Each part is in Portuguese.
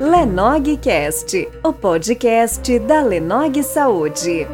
Lenogcast, o podcast da Lenog Saúde.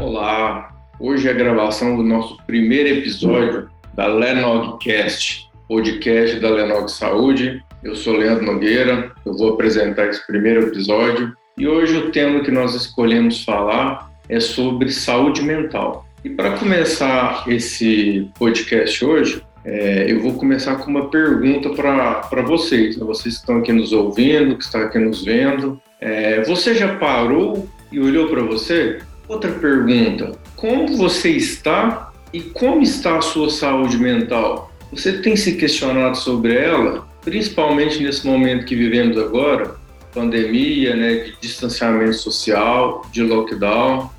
Olá, hoje é a gravação do nosso primeiro episódio da Lenogcast, podcast da Lenog Saúde. Eu sou Leandro Nogueira, eu vou apresentar esse primeiro episódio e hoje o tema que nós escolhemos falar é sobre saúde mental. E para começar esse podcast hoje, é, eu vou começar com uma pergunta para vocês, né? vocês que estão aqui nos ouvindo, que estão aqui nos vendo. É, você já parou e olhou para você? Outra pergunta: como você está e como está a sua saúde mental? Você tem se questionado sobre ela, principalmente nesse momento que vivemos agora, pandemia, né, de distanciamento social, de lockdown?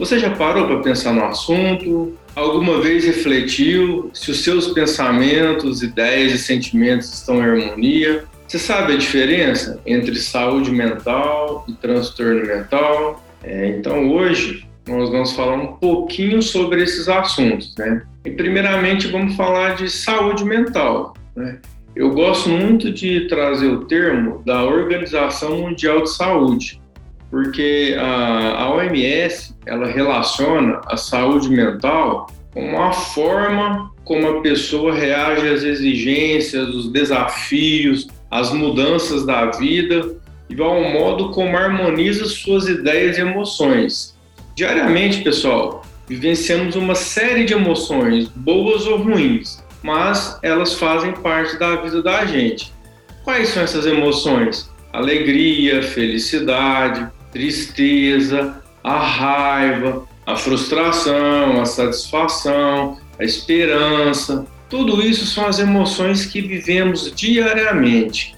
Você já parou para pensar no assunto? Alguma vez refletiu se os seus pensamentos, ideias e sentimentos estão em harmonia? Você sabe a diferença entre saúde mental e transtorno mental? É, então hoje nós vamos falar um pouquinho sobre esses assuntos, né? E primeiramente vamos falar de saúde mental, né? Eu gosto muito de trazer o termo da Organização Mundial de Saúde, porque a, a OMS ela relaciona a saúde mental com a forma como a pessoa reage às exigências, os desafios, as mudanças da vida e ao modo como harmoniza suas ideias e emoções. Diariamente, pessoal, vivenciamos uma série de emoções, boas ou ruins, mas elas fazem parte da vida da gente. Quais são essas emoções? Alegria, felicidade, tristeza, a raiva, a frustração, a satisfação, a esperança. Tudo isso são as emoções que vivemos diariamente.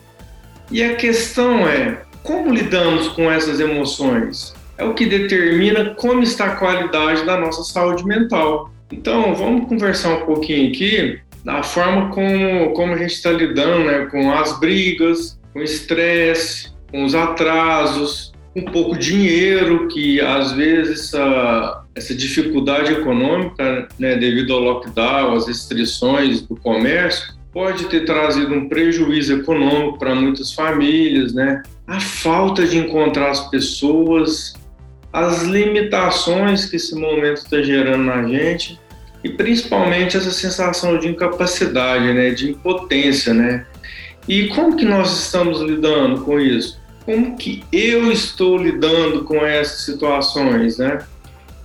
E a questão é: como lidamos com essas emoções? É o que determina como está a qualidade da nossa saúde mental. Então, vamos conversar um pouquinho aqui da forma como, como a gente está lidando né, com as brigas, com o estresse, com os atrasos, um pouco dinheiro, que às vezes essa, essa dificuldade econômica, né, devido ao lockdown, às restrições do comércio, pode ter trazido um prejuízo econômico para muitas famílias, né? A falta de encontrar as pessoas, as limitações que esse momento está gerando na gente e principalmente essa sensação de incapacidade, né, de impotência, né? E como que nós estamos lidando com isso? Como que eu estou lidando com essas situações, né?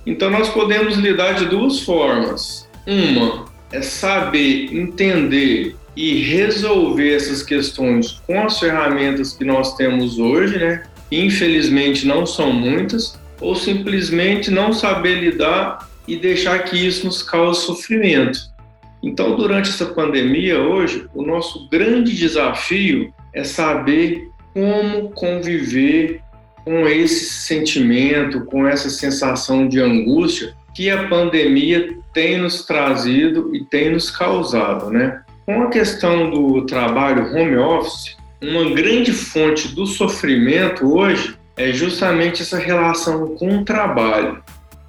Então nós podemos lidar de duas formas. Uma é saber entender e resolver essas questões com as ferramentas que nós temos hoje, né? Infelizmente não são muitas, ou simplesmente não saber lidar e deixar que isso nos cause sofrimento. Então, durante essa pandemia hoje, o nosso grande desafio é saber como conviver com esse sentimento, com essa sensação de angústia que a pandemia tem nos trazido e tem nos causado, né? Com a questão do trabalho home office, uma grande fonte do sofrimento hoje é justamente essa relação com o trabalho.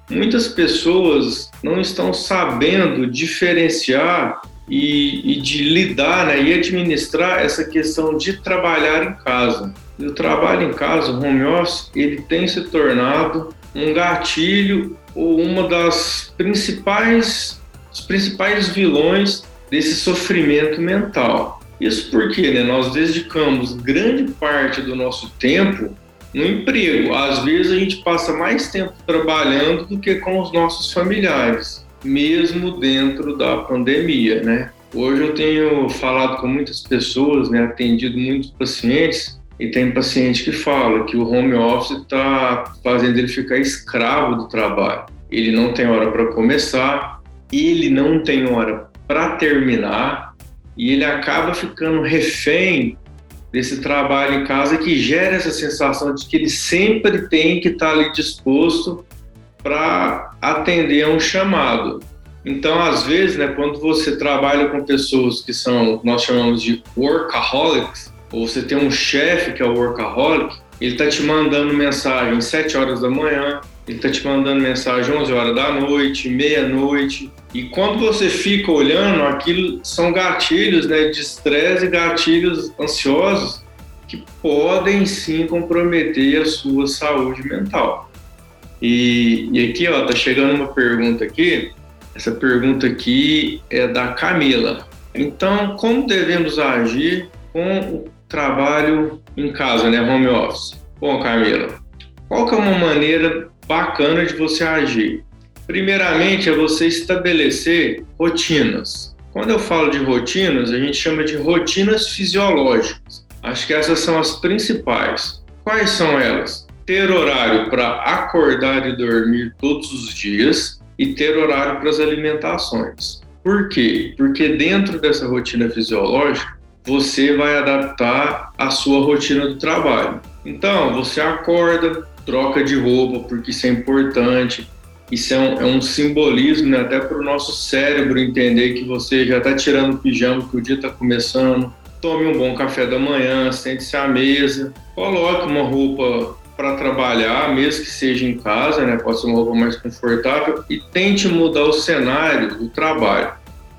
Muitas pessoas não estão sabendo diferenciar e, e de lidar né, e administrar essa questão de trabalhar em casa. E o trabalho em casa, o home office, ele tem se tornado um gatilho ou uma das principais, os principais vilões desse sofrimento mental. Isso porque né, nós dedicamos grande parte do nosso tempo no emprego. Às vezes a gente passa mais tempo trabalhando do que com os nossos familiares mesmo dentro da pandemia, né? Hoje eu tenho falado com muitas pessoas, né, atendido muitos pacientes, e tem paciente que fala que o home office está fazendo ele ficar escravo do trabalho. Ele não tem hora para começar, ele não tem hora para terminar, e ele acaba ficando refém desse trabalho em casa que gera essa sensação de que ele sempre tem que estar tá ali disposto para atender a um chamado. Então, às vezes, né, quando você trabalha com pessoas que são, nós chamamos de workaholics, ou você tem um chefe que é workaholic, ele está te mandando mensagem às 7 horas da manhã, ele está te mandando mensagem 11 horas da noite, meia-noite. E quando você fica olhando, aquilo são gatilhos né, de estresse e gatilhos ansiosos que podem sim comprometer a sua saúde mental. E, e aqui, ó, tá chegando uma pergunta aqui. Essa pergunta aqui é da Camila. Então, como devemos agir com o trabalho em casa, né, home office? Bom, Camila, qual que é uma maneira bacana de você agir? Primeiramente, é você estabelecer rotinas. Quando eu falo de rotinas, a gente chama de rotinas fisiológicas. Acho que essas são as principais. Quais são elas? Ter horário para acordar e dormir todos os dias e ter horário para as alimentações. Por quê? Porque dentro dessa rotina fisiológica, você vai adaptar a sua rotina do trabalho. Então, você acorda, troca de roupa, porque isso é importante. Isso é um, é um simbolismo né, até para o nosso cérebro entender que você já está tirando o pijama, que o dia está começando. Tome um bom café da manhã, sente-se à mesa, coloque uma roupa para trabalhar, mesmo que seja em casa, né? Pode ser uma roupa mais confortável e tente mudar o cenário do trabalho.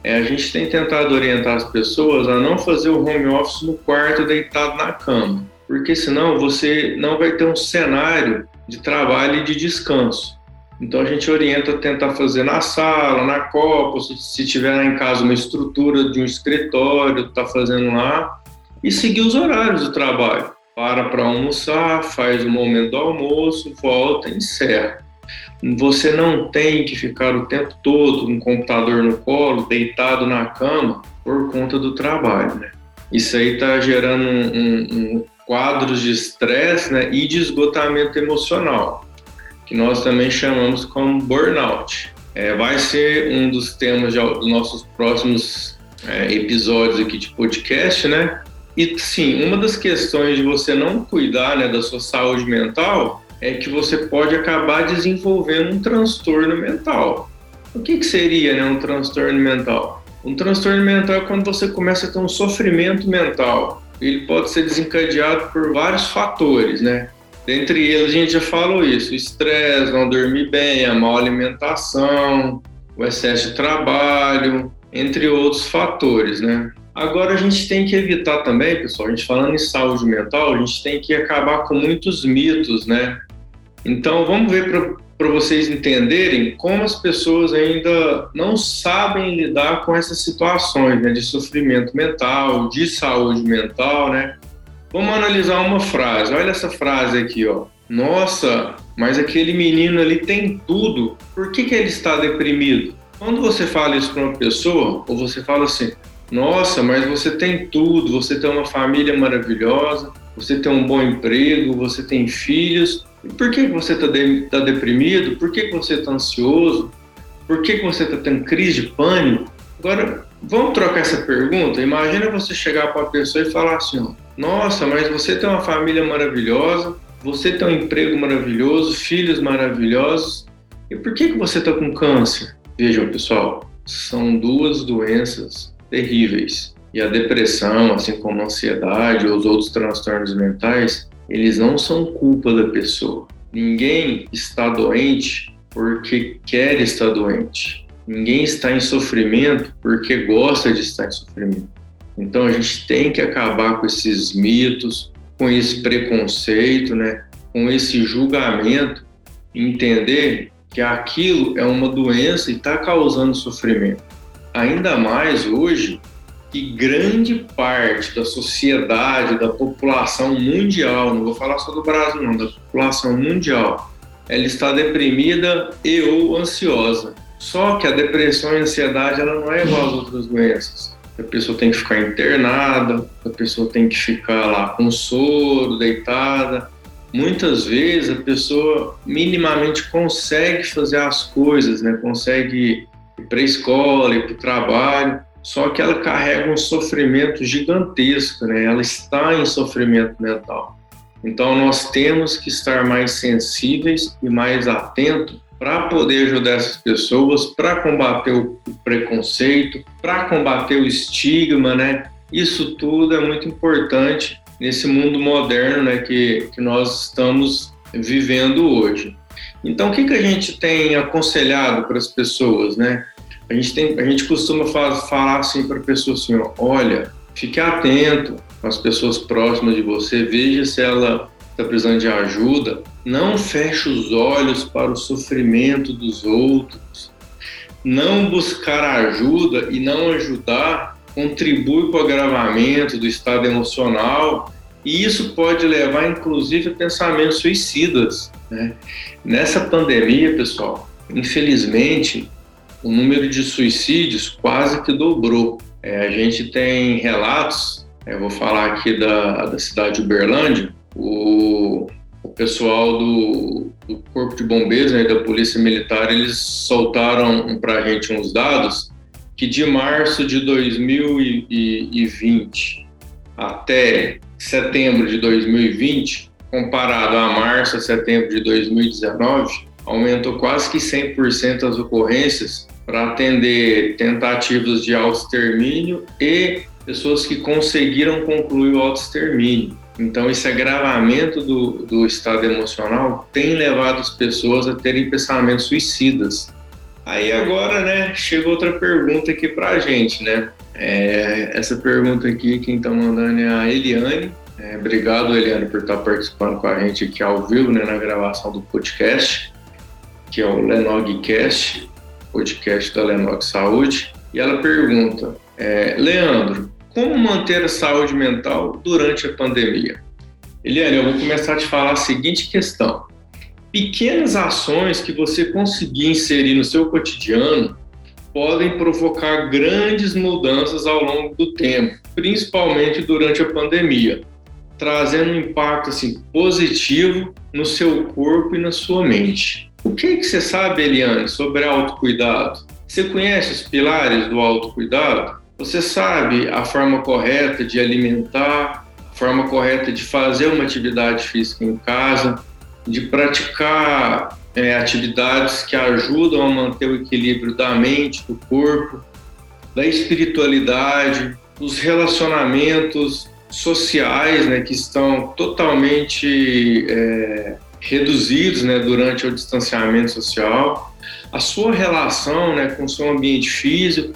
É, a gente tem tentado orientar as pessoas a não fazer o home office no quarto deitado na cama, porque senão você não vai ter um cenário de trabalho e de descanso. Então a gente orienta a tentar fazer na sala, na copa, se, se tiver em casa uma estrutura de um escritório, tá fazendo lá, e seguir os horários do trabalho. Para para almoçar, faz o momento do almoço, volta, encerra. Você não tem que ficar o tempo todo com o computador no colo, deitado na cama, por conta do trabalho, né? Isso aí está gerando um, um, um quadros de estresse né, e de esgotamento emocional, que nós também chamamos como burnout. É, vai ser um dos temas de, dos nossos próximos é, episódios aqui de podcast, né? E sim, uma das questões de você não cuidar né, da sua saúde mental é que você pode acabar desenvolvendo um transtorno mental. O que, que seria né, um transtorno mental? Um transtorno mental é quando você começa a ter um sofrimento mental. Ele pode ser desencadeado por vários fatores, né? Dentre eles, a gente já falou isso: estresse, não dormir bem, a má alimentação, o excesso de trabalho, entre outros fatores, né? Agora a gente tem que evitar também, pessoal, a gente falando em saúde mental, a gente tem que acabar com muitos mitos, né? Então, vamos ver para vocês entenderem como as pessoas ainda não sabem lidar com essas situações né, de sofrimento mental, de saúde mental, né? Vamos analisar uma frase. Olha essa frase aqui, ó. Nossa, mas aquele menino ali tem tudo. Por que, que ele está deprimido? Quando você fala isso para uma pessoa, ou você fala assim, nossa, mas você tem tudo, você tem uma família maravilhosa, você tem um bom emprego, você tem filhos, por que você está de, tá deprimido? Por que você está ansioso? Por que você está tendo crise de pânico? Agora, vamos trocar essa pergunta? Imagina você chegar para a pessoa e falar assim: ó, Nossa, mas você tem uma família maravilhosa, você tem um emprego maravilhoso, filhos maravilhosos, e por que, que você está com câncer? Vejam, pessoal, são duas doenças terríveis. E a depressão, assim como a ansiedade ou os outros transtornos mentais, eles não são culpa da pessoa. Ninguém está doente porque quer estar doente. Ninguém está em sofrimento porque gosta de estar em sofrimento. Então a gente tem que acabar com esses mitos, com esse preconceito, né? com esse julgamento, entender que aquilo é uma doença e está causando sofrimento. Ainda mais hoje que grande parte da sociedade, da população mundial, não vou falar só do Brasil, não, da população mundial, ela está deprimida e ou ansiosa. Só que a depressão e a ansiedade ela não é igual às outras doenças. A pessoa tem que ficar internada, a pessoa tem que ficar lá com soro, deitada. Muitas vezes a pessoa minimamente consegue fazer as coisas, né? consegue para a escola, ir para o trabalho, só que ela carrega um sofrimento gigantesco, né? Ela está em sofrimento mental. Então nós temos que estar mais sensíveis e mais atentos para poder ajudar essas pessoas, para combater o preconceito, para combater o estigma, né? Isso tudo é muito importante nesse mundo moderno, né, que, que nós estamos vivendo hoje. Então, o que, que a gente tem aconselhado para as pessoas, né? A gente, tem, a gente costuma falar, falar assim para a pessoa assim, ó, olha, fique atento as pessoas próximas de você, veja se ela está precisando de ajuda, não feche os olhos para o sofrimento dos outros, não buscar ajuda e não ajudar contribui para o agravamento do estado emocional e isso pode levar, inclusive, a pensamentos suicidas. Né? Nessa pandemia, pessoal, infelizmente, o número de suicídios quase que dobrou. É, a gente tem relatos, eu vou falar aqui da, da cidade de Uberlândia, o, o pessoal do, do Corpo de Bombeiros né, da Polícia Militar, eles soltaram para a gente uns dados que de março de 2020 até setembro de 2020, comparado a março a setembro de 2019, aumentou quase que 100% as ocorrências para atender tentativas de auto-extermínio e pessoas que conseguiram concluir o auto-extermínio. Então, esse agravamento do, do estado emocional tem levado as pessoas a terem pensamentos suicidas. Aí agora, né, chega outra pergunta aqui para a gente, né? É, essa pergunta aqui, quem está mandando é a Eliane. É, obrigado, Eliane, por estar participando com a gente aqui ao vivo, né, na gravação do podcast, que é o Lenogcast, podcast da Lenog Saúde. E ela pergunta, é, Leandro, como manter a saúde mental durante a pandemia? Eliane, eu vou começar a te falar a seguinte questão pequenas ações que você conseguir inserir no seu cotidiano podem provocar grandes mudanças ao longo do tempo, principalmente durante a pandemia, trazendo um impacto assim positivo no seu corpo e na sua mente. O que, que você sabe, Eliane, sobre autocuidado? Você conhece os pilares do autocuidado? Você sabe a forma correta de alimentar, a forma correta de fazer uma atividade física em casa, de praticar é, atividades que ajudam a manter o equilíbrio da mente, do corpo, da espiritualidade, dos relacionamentos sociais, né, que estão totalmente é, reduzidos, né, durante o distanciamento social, a sua relação, né, com o seu ambiente físico,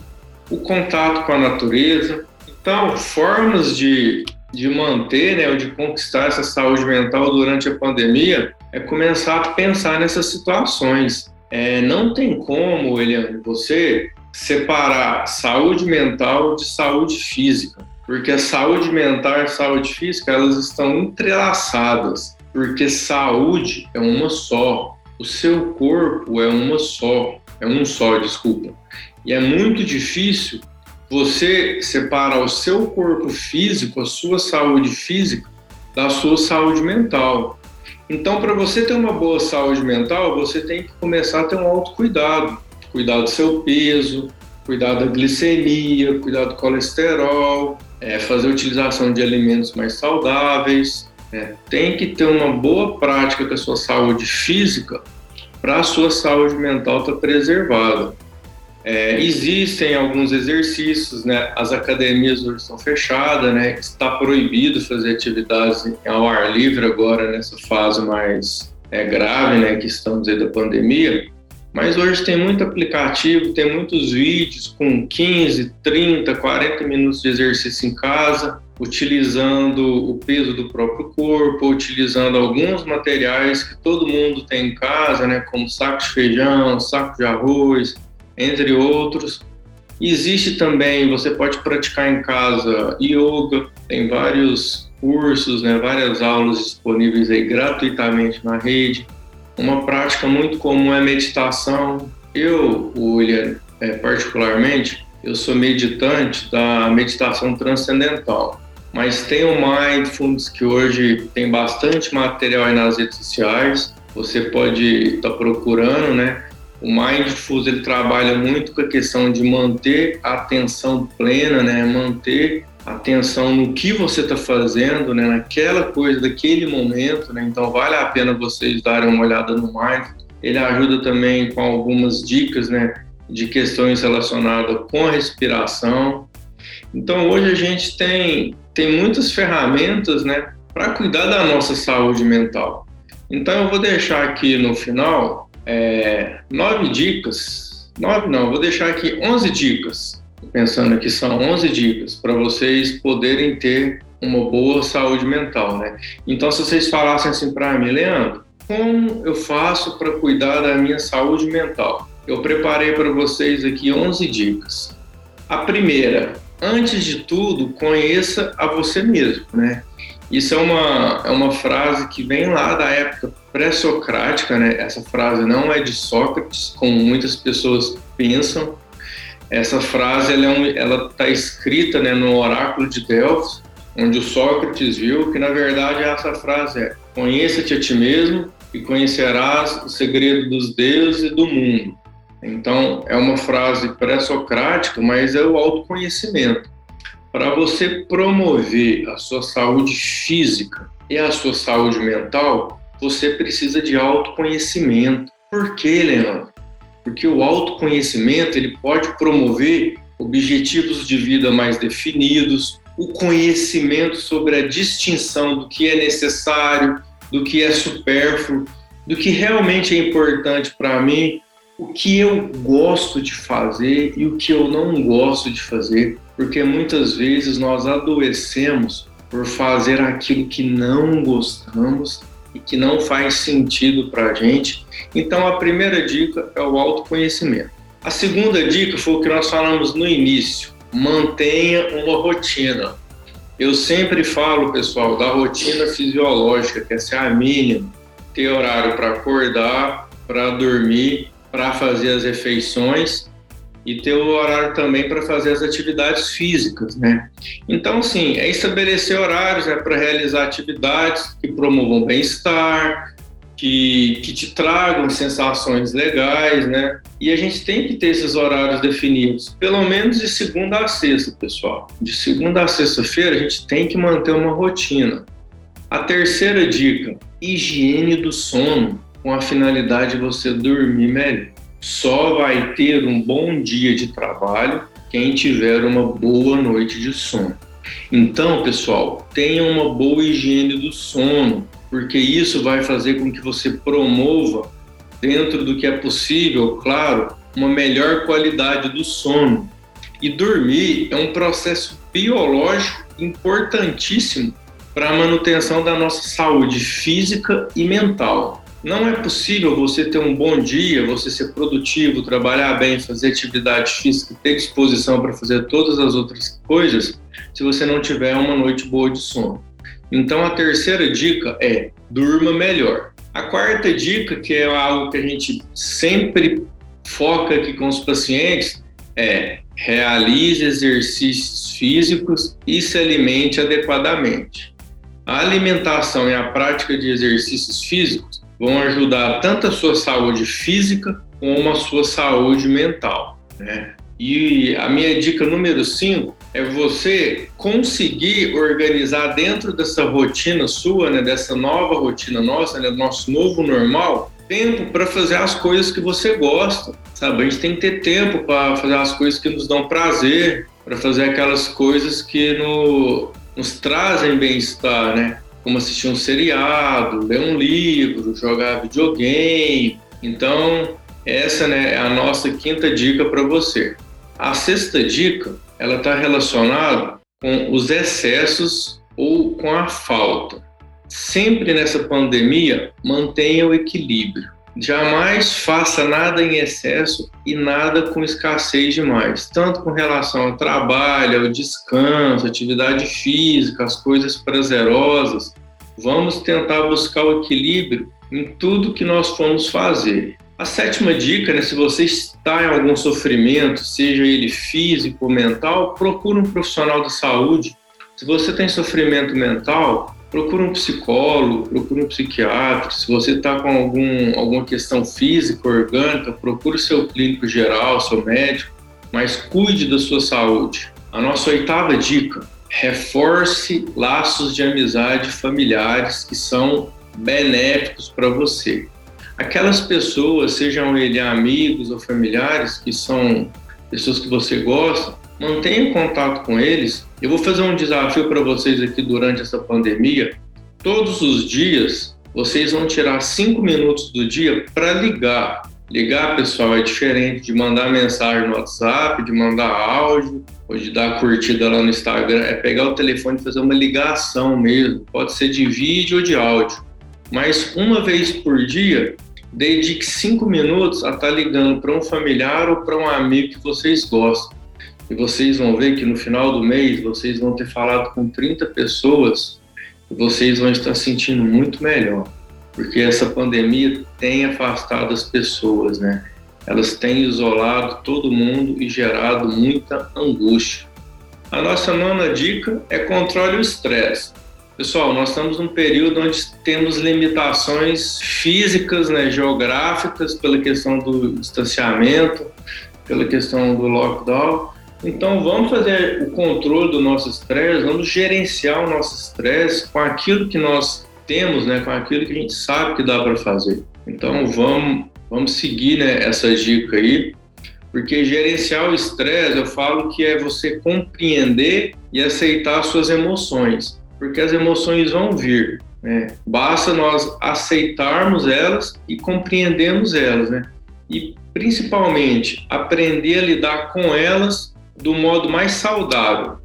o contato com a natureza. Então, formas de de manter, né, ou de conquistar essa saúde mental durante a pandemia, é começar a pensar nessas situações. É, não tem como, Eliane, você separar saúde mental de saúde física, porque a saúde mental e a saúde física elas estão entrelaçadas, porque saúde é uma só, o seu corpo é uma só, é um só, desculpa. E é muito difícil você separa o seu corpo físico, a sua saúde física, da sua saúde mental. Então, para você ter uma boa saúde mental, você tem que começar a ter um autocuidado. Cuidar do seu peso, cuidar da glicemia, cuidar do colesterol, é, fazer utilização de alimentos mais saudáveis. É, tem que ter uma boa prática com a sua saúde física para a sua saúde mental estar tá preservada. É, existem alguns exercícios, né? As academias hoje estão fechadas, né? Está proibido fazer atividades ao ar livre agora nessa fase mais é, grave, né? Que estamos aí da pandemia. Mas hoje tem muito aplicativo, tem muitos vídeos com 15, 30, 40 minutos de exercício em casa, utilizando o peso do próprio corpo, utilizando alguns materiais que todo mundo tem em casa, né? Como saco de feijão, saco de arroz, entre outros. Existe também, você pode praticar em casa yoga, tem vários cursos, né, várias aulas disponíveis aí gratuitamente na rede. Uma prática muito comum é meditação. Eu, William, é, particularmente, eu sou meditante da meditação transcendental. Mas tem o Mindfulness, que hoje tem bastante material aí nas redes sociais. Você pode estar tá procurando, né? O Mindfulness ele trabalha muito com a questão de manter a atenção plena, né? Manter atenção no que você está fazendo, né? Naquela coisa, daquele momento, né? Então vale a pena vocês darem uma olhada no Mindfulness. Ele ajuda também com algumas dicas, né? De questões relacionadas com a respiração. Então hoje a gente tem tem muitas ferramentas, né? Para cuidar da nossa saúde mental. Então eu vou deixar aqui no final é, nove dicas, nove não, vou deixar aqui onze dicas, pensando que são onze dicas para vocês poderem ter uma boa saúde mental, né? Então se vocês falassem assim para mim, Leandro, como eu faço para cuidar da minha saúde mental? Eu preparei para vocês aqui 11 dicas. A primeira, antes de tudo, conheça a você mesmo, né? Isso é uma, é uma frase que vem lá da época pré-socrática, né? Essa frase não é de Sócrates, como muitas pessoas pensam. Essa frase ela é um, está escrita né, no oráculo de Delfos, onde o Sócrates viu que na verdade essa frase é: conheça-te a ti mesmo e conhecerás o segredo dos deuses e do mundo. Então, é uma frase pré-socrática, mas é o autoconhecimento. Para você promover a sua saúde física e a sua saúde mental, você precisa de autoconhecimento. Por quê, Leandro? Porque o autoconhecimento ele pode promover objetivos de vida mais definidos, o conhecimento sobre a distinção do que é necessário, do que é supérfluo, do que realmente é importante para mim, o que eu gosto de fazer e o que eu não gosto de fazer, porque muitas vezes nós adoecemos por fazer aquilo que não gostamos e que não faz sentido para a gente. Então, a primeira dica é o autoconhecimento. A segunda dica foi o que nós falamos no início: mantenha uma rotina. Eu sempre falo, pessoal, da rotina fisiológica, que essa é a mínima. Ter horário para acordar, para dormir para fazer as refeições e ter o horário também para fazer as atividades físicas, né? Então, sim, é estabelecer horários né, para realizar atividades que promovam bem-estar, que, que te tragam sensações legais, né? E a gente tem que ter esses horários definidos, pelo menos de segunda a sexta, pessoal. De segunda a sexta-feira, a gente tem que manter uma rotina. A terceira dica: higiene do sono com a finalidade de você dormir melhor. Só vai ter um bom dia de trabalho quem tiver uma boa noite de sono. Então, pessoal, tenha uma boa higiene do sono, porque isso vai fazer com que você promova, dentro do que é possível, claro, uma melhor qualidade do sono. E dormir é um processo biológico importantíssimo para a manutenção da nossa saúde física e mental. Não é possível você ter um bom dia, você ser produtivo, trabalhar bem, fazer atividade física, ter disposição para fazer todas as outras coisas, se você não tiver uma noite boa de sono. Então a terceira dica é durma melhor. A quarta dica, que é algo que a gente sempre foca aqui com os pacientes, é realize exercícios físicos e se alimente adequadamente. A alimentação e a prática de exercícios físicos vão ajudar tanto a sua saúde física como a sua saúde mental. Né? E a minha dica número 5 é você conseguir organizar dentro dessa rotina sua, né, dessa nova rotina nossa, né, nosso novo normal, tempo para fazer as coisas que você gosta, sabe? A gente tem que ter tempo para fazer as coisas que nos dão prazer, para fazer aquelas coisas que no, nos trazem bem-estar, né? Como assistir um seriado, ler um livro, jogar videogame. Então, essa né, é a nossa quinta dica para você. A sexta dica, ela está relacionada com os excessos ou com a falta. Sempre nessa pandemia, mantenha o equilíbrio. Jamais faça nada em excesso e nada com escassez demais, tanto com relação ao trabalho, ao descanso, atividade física, as coisas prazerosas. Vamos tentar buscar o equilíbrio em tudo que nós formos fazer. A sétima dica, né, se você está em algum sofrimento, seja ele físico ou mental, procure um profissional da saúde. Se você tem sofrimento mental, procure um psicólogo, procure um psiquiatra. Se você está com algum, alguma questão física, orgânica, procure seu clínico geral, seu médico, mas cuide da sua saúde. A nossa oitava dica: reforce laços de amizade familiares que são benéficos para você. Aquelas pessoas, sejam eles amigos ou familiares, que são pessoas que você gosta, mantenha contato com eles. Eu vou fazer um desafio para vocês aqui durante essa pandemia. Todos os dias, vocês vão tirar cinco minutos do dia para ligar. Ligar, pessoal, é diferente de mandar mensagem no WhatsApp, de mandar áudio ou de dar curtida lá no Instagram. É pegar o telefone e fazer uma ligação mesmo. Pode ser de vídeo ou de áudio. Mas uma vez por dia, dedique cinco minutos a estar tá ligando para um familiar ou para um amigo que vocês gostam. E vocês vão ver que no final do mês vocês vão ter falado com 30 pessoas e vocês vão estar sentindo muito melhor, porque essa pandemia tem afastado as pessoas, né? Elas têm isolado todo mundo e gerado muita angústia. A nossa nona dica é controle o estresse. Pessoal, nós estamos num período onde temos limitações físicas, né, geográficas, pela questão do distanciamento, pela questão do lockdown, então vamos fazer o controle do nosso estresse, vamos gerenciar o nosso estresse com aquilo que nós temos, né, com aquilo que a gente sabe que dá para fazer. Então vamos, vamos seguir né, essa dica aí, porque gerenciar o estresse, eu falo que é você compreender e aceitar suas emoções, porque as emoções vão vir. Né? Basta nós aceitarmos elas e compreendermos elas, né? E principalmente aprender a lidar com elas do modo mais saudável.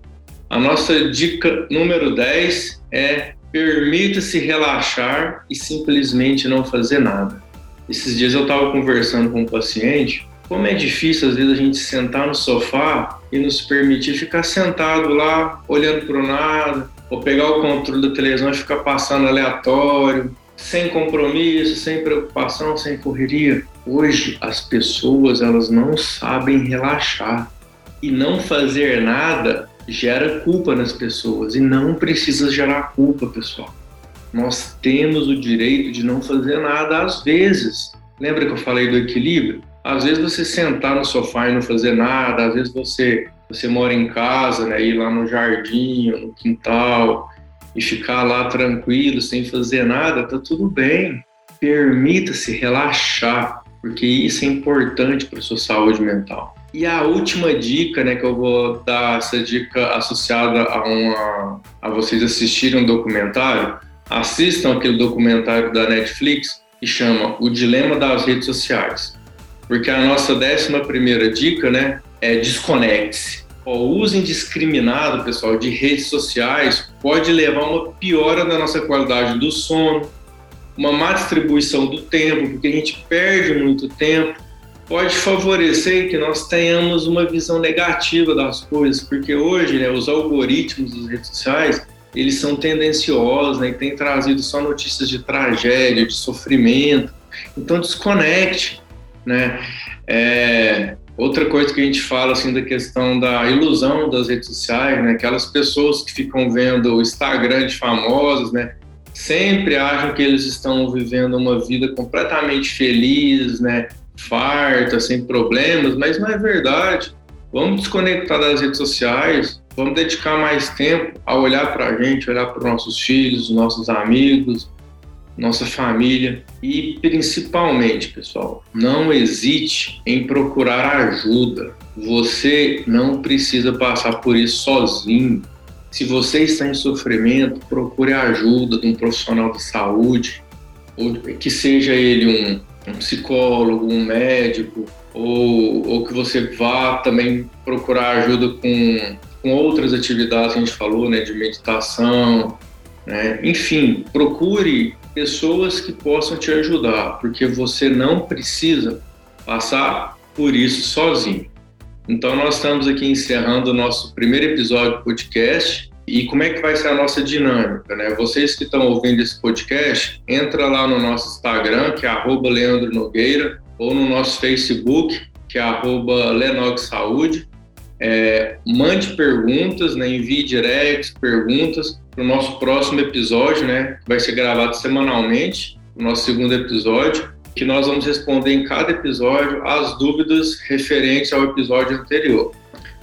A nossa dica número 10 é permita-se relaxar e simplesmente não fazer nada. Esses dias eu estava conversando com um paciente, como é difícil às vezes a gente sentar no sofá e nos permitir ficar sentado lá, olhando para o nada, ou pegar o controle da televisão e ficar passando aleatório, sem compromisso, sem preocupação, sem correria. Hoje as pessoas elas não sabem relaxar. E não fazer nada gera culpa nas pessoas e não precisa gerar culpa, pessoal. Nós temos o direito de não fazer nada às vezes. Lembra que eu falei do equilíbrio? Às vezes você sentar no sofá e não fazer nada, às vezes você você mora em casa, né, ir lá no jardim, no quintal e ficar lá tranquilo, sem fazer nada, tá tudo bem. Permita-se relaxar, porque isso é importante para sua saúde mental. E a última dica, né, que eu vou dar essa dica associada a uma a vocês assistirem um documentário, assistam aquele documentário da Netflix que chama O Dilema das Redes Sociais. Porque a nossa décima primeira dica, né, é desconecte-se. O uso indiscriminado, pessoal, de redes sociais pode levar a uma piora da nossa qualidade do sono, uma má distribuição do tempo, porque a gente perde muito tempo, pode favorecer que nós tenhamos uma visão negativa das coisas, porque hoje né, os algoritmos das redes sociais eles são tendenciosos né, e têm trazido só notícias de tragédia, de sofrimento. Então desconecte, né? É, outra coisa que a gente fala assim da questão da ilusão das redes sociais, né? Aquelas pessoas que ficam vendo o Instagram de famosos, né? Sempre acham que eles estão vivendo uma vida completamente feliz, né? Farta, sem problemas, mas não é verdade. Vamos desconectar das redes sociais, vamos dedicar mais tempo a olhar para a gente, olhar para os nossos filhos, nossos amigos, nossa família e principalmente, pessoal, não hesite em procurar ajuda. Você não precisa passar por isso sozinho. Se você está em sofrimento, procure ajuda de um profissional de saúde, ou que seja ele um um psicólogo, um médico, ou, ou que você vá também procurar ajuda com, com outras atividades que a gente falou, né, de meditação, né? enfim, procure pessoas que possam te ajudar, porque você não precisa passar por isso sozinho. Então, nós estamos aqui encerrando o nosso primeiro episódio do podcast. E como é que vai ser a nossa dinâmica, né? Vocês que estão ouvindo esse podcast, entra lá no nosso Instagram, que é arroba Leandro Nogueira, ou no nosso Facebook, que é arroba Lenog Saúde. É, mande perguntas, né? envie directs, perguntas para o nosso próximo episódio, né? Que vai ser gravado semanalmente, o nosso segundo episódio, que nós vamos responder em cada episódio as dúvidas referentes ao episódio anterior.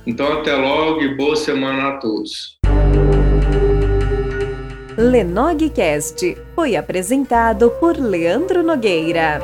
Então, até logo e boa semana a todos. Lenogcast foi apresentado por Leandro Nogueira.